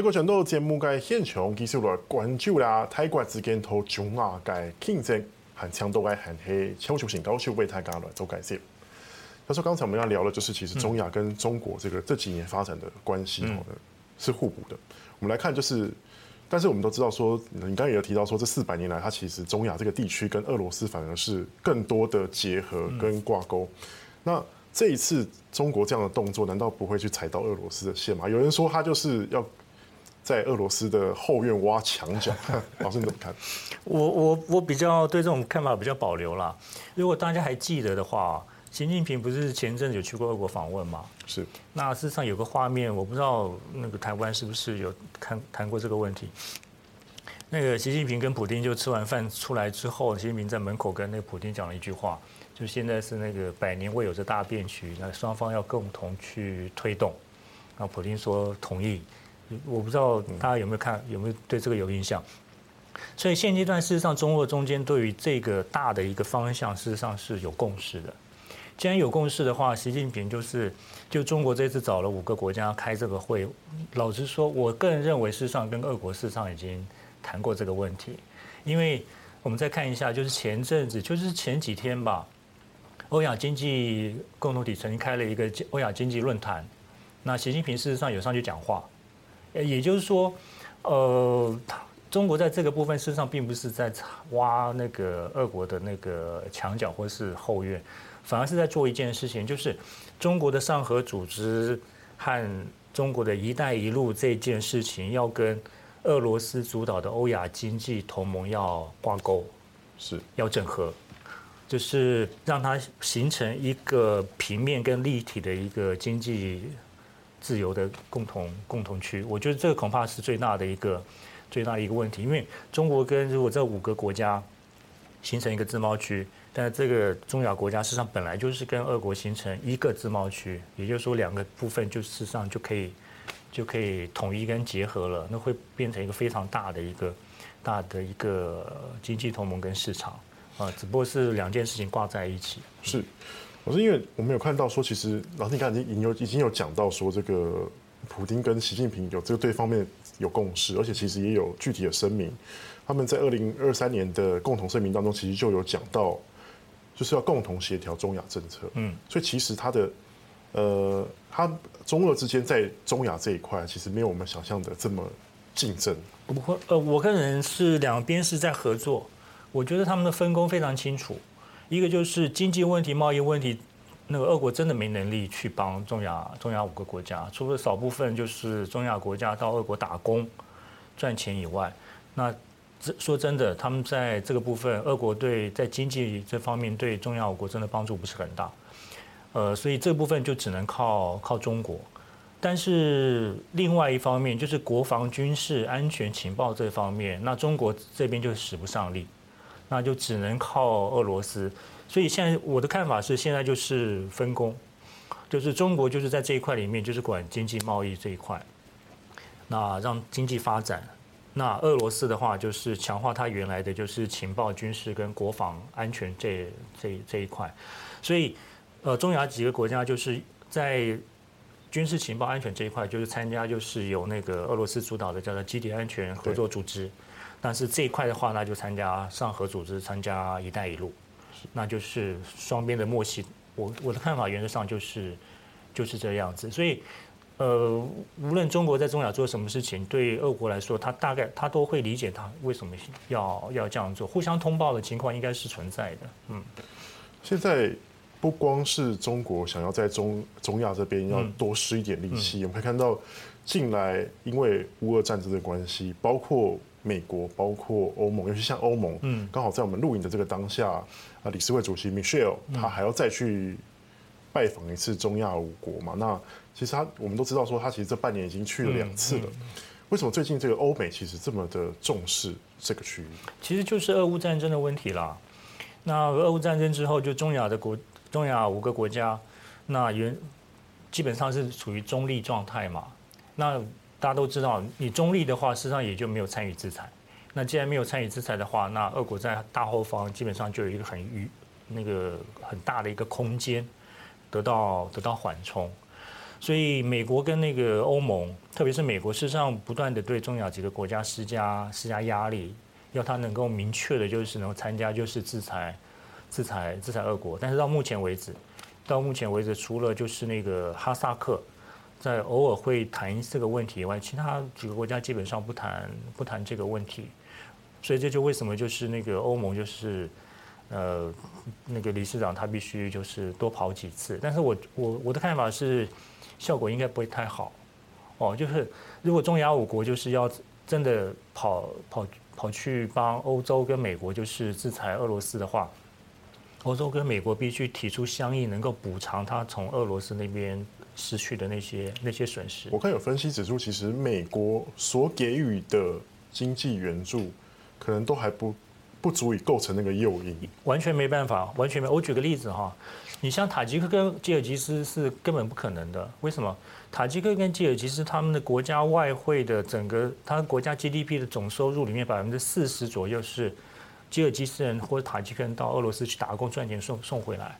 泰国全都节目嘅现场继续来关注啦，泰国之间同中亚嘅竞争和强度嘅很系全球性高手为大家来做解释。他说刚才我们要聊的，就是其实中亚跟中国这个这几年发展的关系哦，是互补的。我们来看，就是，但是我们都知道说，你刚刚也有提到说，这四百年来，它其实中亚这个地区跟俄罗斯反而是更多的结合跟挂钩。那这一次中国这样的动作，难道不会去踩到俄罗斯的线吗？有人说他就是要在俄罗斯的后院挖墙角。老师你怎么看？我我我比较对这种看法比较保留啦。如果大家还记得的话，习近平不是前阵子有去过俄国访问吗？是。那事实上有个画面，我不知道那个台湾是不是有谈谈过这个问题。那个习近平跟普丁就吃完饭出来之后，习近平在门口跟那个普丁讲了一句话。就现在是那个百年未有的大变局，那双方要共同去推动。然后普丁说同意，我不知道大家有没有看，有没有对这个有印象？所以现阶段事实上中俄中间对于这个大的一个方向，事实上是有共识的。既然有共识的话，习近平就是就中国这次找了五个国家开这个会，老实说，我个人认为事实上跟俄国事实上已经谈过这个问题，因为我们再看一下，就是前阵子，就是前几天吧。欧亚经济共同体曾经开了一个欧亚经济论坛，那习近平事实上有上去讲话，也就是说，呃，中国在这个部分事实上并不是在挖那个俄国的那个墙角或是后院，反而是在做一件事情，就是中国的上合组织和中国的一带一路这件事情要跟俄罗斯主导的欧亚经济同盟要挂钩，是要整合。就是让它形成一个平面跟立体的一个经济自由的共同共同区，我觉得这个恐怕是最大的一个最大的一个问题。因为中国跟如果这五个国家形成一个自贸区，但这个中亚国家事实上本来就是跟俄国形成一个自贸区，也就是说两个部分就事实上就可以就可以统一跟结合了，那会变成一个非常大的一个大的一个经济同盟跟市场。啊，只不过是两件事情挂在一起。是，我是因为我们有看到说，其实老师你刚才已经有已经有讲到说，这个普丁跟习近平有这个对方面有共识，而且其实也有具体的声明。他们在二零二三年的共同声明当中，其实就有讲到，就是要共同协调中亚政策。嗯，所以其实他的呃，他中俄之间在中亚这一块，其实没有我们想象的这么竞争。不会，呃，我个人是两边是在合作。我觉得他们的分工非常清楚，一个就是经济问题、贸易问题，那个俄国真的没能力去帮中亚中亚五个国家，除了少部分就是中亚国家到俄国打工赚钱以外，那这说真的，他们在这个部分，俄国对在经济这方面对中亚五国真的帮助不是很大，呃，所以这部分就只能靠靠中国。但是另外一方面，就是国防、军事、安全、情报这方面，那中国这边就使不上力。那就只能靠俄罗斯，所以现在我的看法是，现在就是分工，就是中国就是在这一块里面就是管经济贸易这一块，那让经济发展，那俄罗斯的话就是强化它原来的就是情报、军事跟国防安全这这这一块，所以呃中亚几个国家就是在军事情报安全这一块就是参加就是有那个俄罗斯主导的叫做基地安全合作组织。但是这一块的话，那就参加上合组织，参加“一带一路”，那就是双边的默契。我我的看法原则上就是就是这样子。所以，呃，无论中国在中亚做什么事情，对俄国来说，他大概他都会理解他为什么要要这样做。互相通报的情况应该是存在的。嗯，现在不光是中国想要在中中亚这边要多施一点力气，我们可以看到近来因为乌俄战争的关系，包括。美国包括欧盟，尤其像欧盟，嗯，刚好在我们录影的这个当下，啊，理事会主席 Michelle 他还要再去拜访一次中亚五国嘛？那其实他我们都知道说，他其实这半年已经去了两次了。为什么最近这个欧美其实这么的重视这个区域？其实就是俄乌战争的问题啦。那俄乌战争之后，就中亚的国，中亚五个国家，那原基本上是处于中立状态嘛。那大家都知道，你中立的话，事实上也就没有参与制裁。那既然没有参与制裁的话，那俄国在大后方基本上就有一个很余那个很大的一个空间，得到得到缓冲。所以美国跟那个欧盟，特别是美国，事实上不断的对中亚几个国家施加施加压力，要他能够明确的，就是能够参加，就是制裁制裁制裁俄国。但是到目前为止，到目前为止，除了就是那个哈萨克在偶尔会谈这个问题以外，其他几个国家基本上不谈不谈这个问题。所以这就为什么就是那个欧盟就是。呃，那个理事长他必须就是多跑几次，但是我我我的看法是，效果应该不会太好，哦，就是如果中亚五国就是要真的跑跑跑去帮欧洲跟美国就是制裁俄罗斯的话，欧洲跟美国必须提出相应能够补偿他从俄罗斯那边失去的那些那些损失。我看有分析指出，其实美国所给予的经济援助可能都还不。不足以构成那个诱因，完全没办法，完全没。我举个例子哈，你像塔吉克跟吉尔吉斯是根本不可能的。为什么？塔吉克跟吉尔吉斯他们的国家外汇的整个，他国家 GDP 的总收入里面百分之四十左右是吉尔吉斯人或者塔吉克人到俄罗斯去打工赚钱送送回来。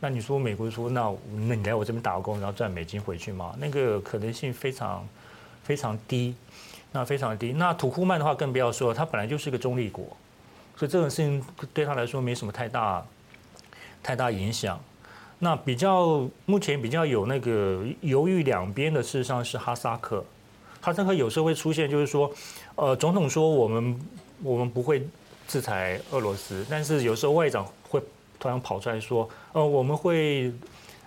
那你说美国说，那那你来我这边打工，然后赚美金回去吗？那个可能性非常非常低，那非常低。那土库曼的话更不要说，他本来就是一个中立国。所以这种事情对他来说没什么太大太大影响。那比较目前比较有那个犹豫两边的，事实上是哈萨克。哈萨克有时候会出现，就是说，呃，总统说我们我们不会制裁俄罗斯，但是有时候外长会突然跑出来说，呃，我们会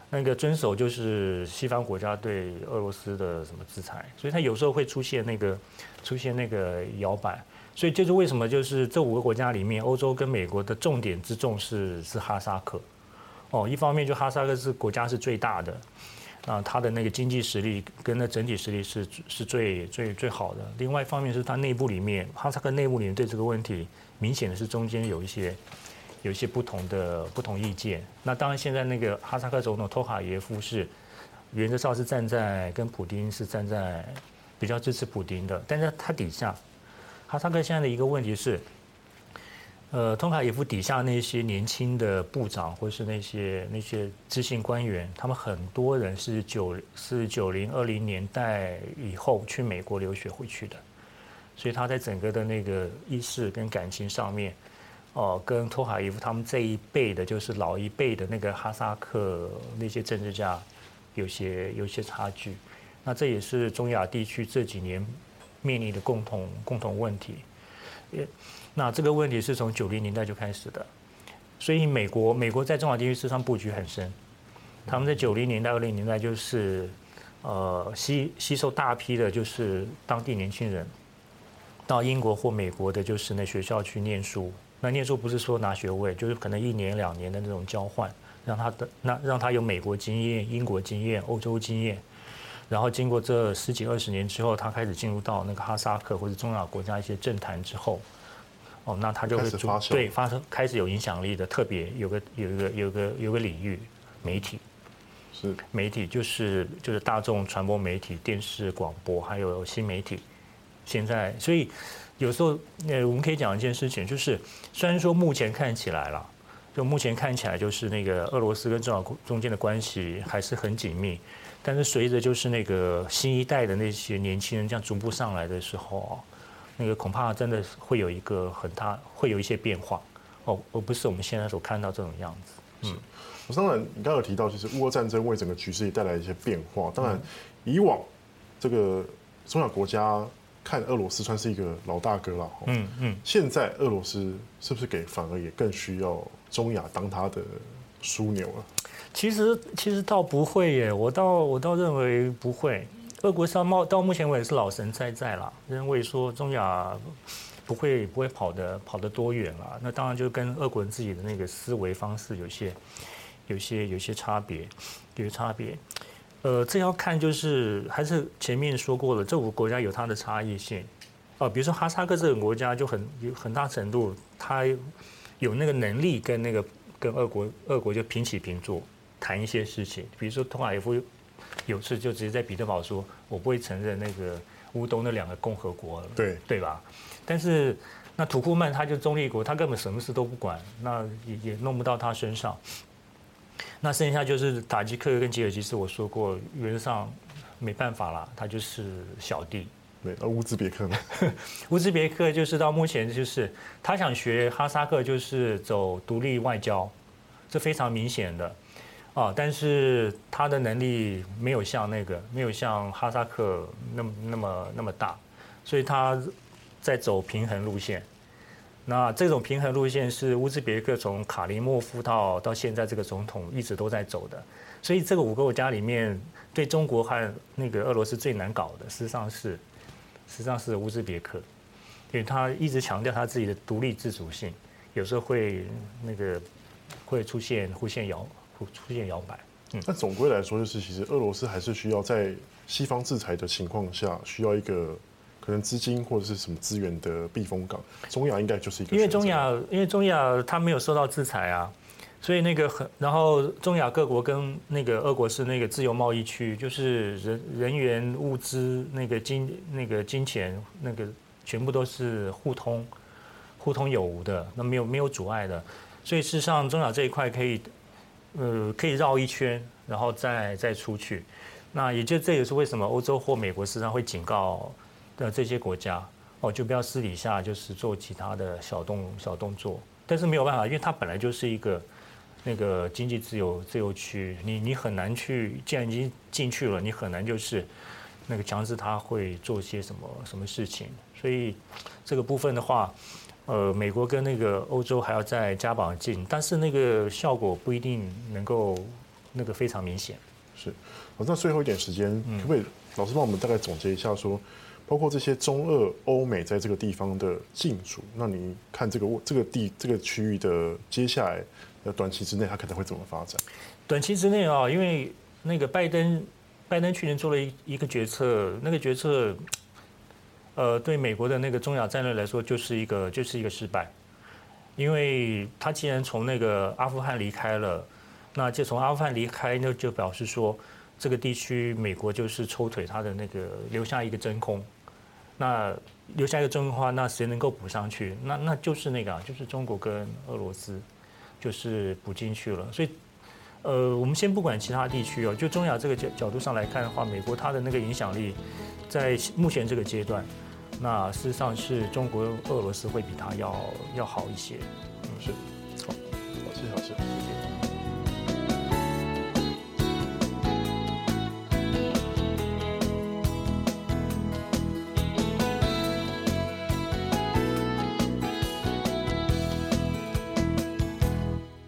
那个遵守就是西方国家对俄罗斯的什么制裁。所以他有时候会出现那个出现那个摇摆。所以就是为什么就是这五个国家里面，欧洲跟美国的重点之重是是哈萨克，哦，一方面就哈萨克是国家是最大的，啊，它的那个经济实力跟那整体实力是是最最最好的。另外一方面是它内部里面，哈萨克内部里面对这个问题明显的是中间有一些有一些不同的不同意见。那当然现在那个哈萨克总统托卡耶夫是原则上是站在跟普丁是站在比较支持普丁的，但是他底下。哈萨克现在的一个问题是，呃，托卡耶夫底下那些年轻的部长或是那些那些知性官员，他们很多人是九是九零二零年代以后去美国留学回去的，所以他在整个的那个意识跟感情上面，哦、跟托卡伊夫他们这一辈的，就是老一辈的那个哈萨克那些政治家有些有些差距，那这也是中亚地区这几年。面临的共同共同问题，那这个问题是从九零年代就开始的，所以美国美国在中亚地区事实上布局很深，他们在九零年代、二零年代就是呃吸吸收大批的就是当地年轻人到英国或美国的，就是那学校去念书。那念书不是说拿学位，就是可能一年两年的那种交换，让他的那让他有美国经验、英国经验、欧洲经验。然后经过这十几二十年之后，他开始进入到那个哈萨克或者中亚国家一些政坛之后，哦，那他就会发对发生开始有影响力的，特别有个有一个有个有个领域，媒体是媒体就是就是大众传播媒体、电视广播还有新媒体。现在所以有时候呃我们可以讲一件事情，就是虽然说目前看起来了，就目前看起来就是那个俄罗斯跟中国中间的关系还是很紧密。但是随着就是那个新一代的那些年轻人这样逐步上来的时候，那个恐怕真的会有一个很大，会有一些变化哦，而不是我们现在所看到这种样子。嗯，我当然你刚刚有提到，就是乌俄战争为整个局势也带来一些变化。当然，以往这个中亚国家看俄罗斯算是一个老大哥了。嗯嗯。现在俄罗斯是不是给反而也更需要中亚当他的枢纽了？其实其实倒不会耶，我倒我倒认为不会。俄国商贸到目前为止是老神在在了，认为说中亚不会不会跑得跑得多远了。那当然就跟俄国人自己的那个思维方式有些有些有些差别，有些差别。呃，这要看就是还是前面说过了，这五个国家有它的差异性。呃，比如说哈萨克这个国家就很有很大程度，它有那个能力跟那个跟俄国俄国就平起平坐。谈一些事情，比如说托卡耶夫有次就直接在彼得堡说：“我不会承认那个乌东那两个共和国了。”对对吧？但是那土库曼他就中立国，他根本什么事都不管，那也也弄不到他身上。那剩下就是塔吉克跟吉尔吉斯，我说过，原则上没办法啦，他就是小弟。对，那乌兹别克呢？乌兹别克就是到目前就是他想学哈萨克，就是走独立外交，这非常明显的啊。但是他的能力没有像那个，没有像哈萨克那么那么那么大，所以他在走平衡路线。那这种平衡路线是乌兹别克从卡林莫夫到到现在这个总统一直都在走的。所以这个五个国家里面，对中国和那个俄罗斯最难搞的，实际上是。实际上是乌兹别克，因为他一直强调他自己的独立自主性，有时候会那个会出现出现摇出现摇摆。嗯，那总归来说，就是其实俄罗斯还是需要在西方制裁的情况下，需要一个可能资金或者是什么资源的避风港。中亚应该就是一个，因为中亚因为中亚它没有受到制裁啊。所以那个很，然后中亚各国跟那个俄国是那个自由贸易区，就是人人员、物资、那个金、那个金钱，那个全部都是互通、互通有无的，那没有没有阻碍的。所以事实上，中亚这一块可以，呃，可以绕一圈，然后再再出去。那也就这也是为什么欧洲或美国时常会警告的这些国家，哦，就不要私底下就是做其他的小动小动作。但是没有办法，因为它本来就是一个。那个经济自由自由区，你你很难去，既然已经进去了，你很难就是那个强制他会做些什么什么事情。所以这个部分的话，呃，美国跟那个欧洲还要再加把劲，但是那个效果不一定能够那个非常明显。是，好，那最后一点时间，可不可以老师帮我们大概总结一下说，说包括这些中俄欧美在这个地方的进驻，那你看这个这个地这个区域的接下来。的短期之内，它可能会怎么发展？短期之内啊，因为那个拜登，拜登去年做了一一个决策，那个决策，呃，对美国的那个中亚战略来说，就是一个就是一个失败，因为他既然从那个阿富汗离开了，那就从阿富汗离开，那就表示说这个地区美国就是抽腿，他的那个留下一个真空，那留下一个真空的话，那谁能够补上去？那那就是那个啊，就是中国跟俄罗斯。就是补进去了，所以，呃，我们先不管其他地区哦，就中亚这个角角度上来看的话，美国它的那个影响力，在目前这个阶段，那事实上是中国、俄罗斯会比它要要好一些。嗯，是，好，好，谢谢老师，谢谢。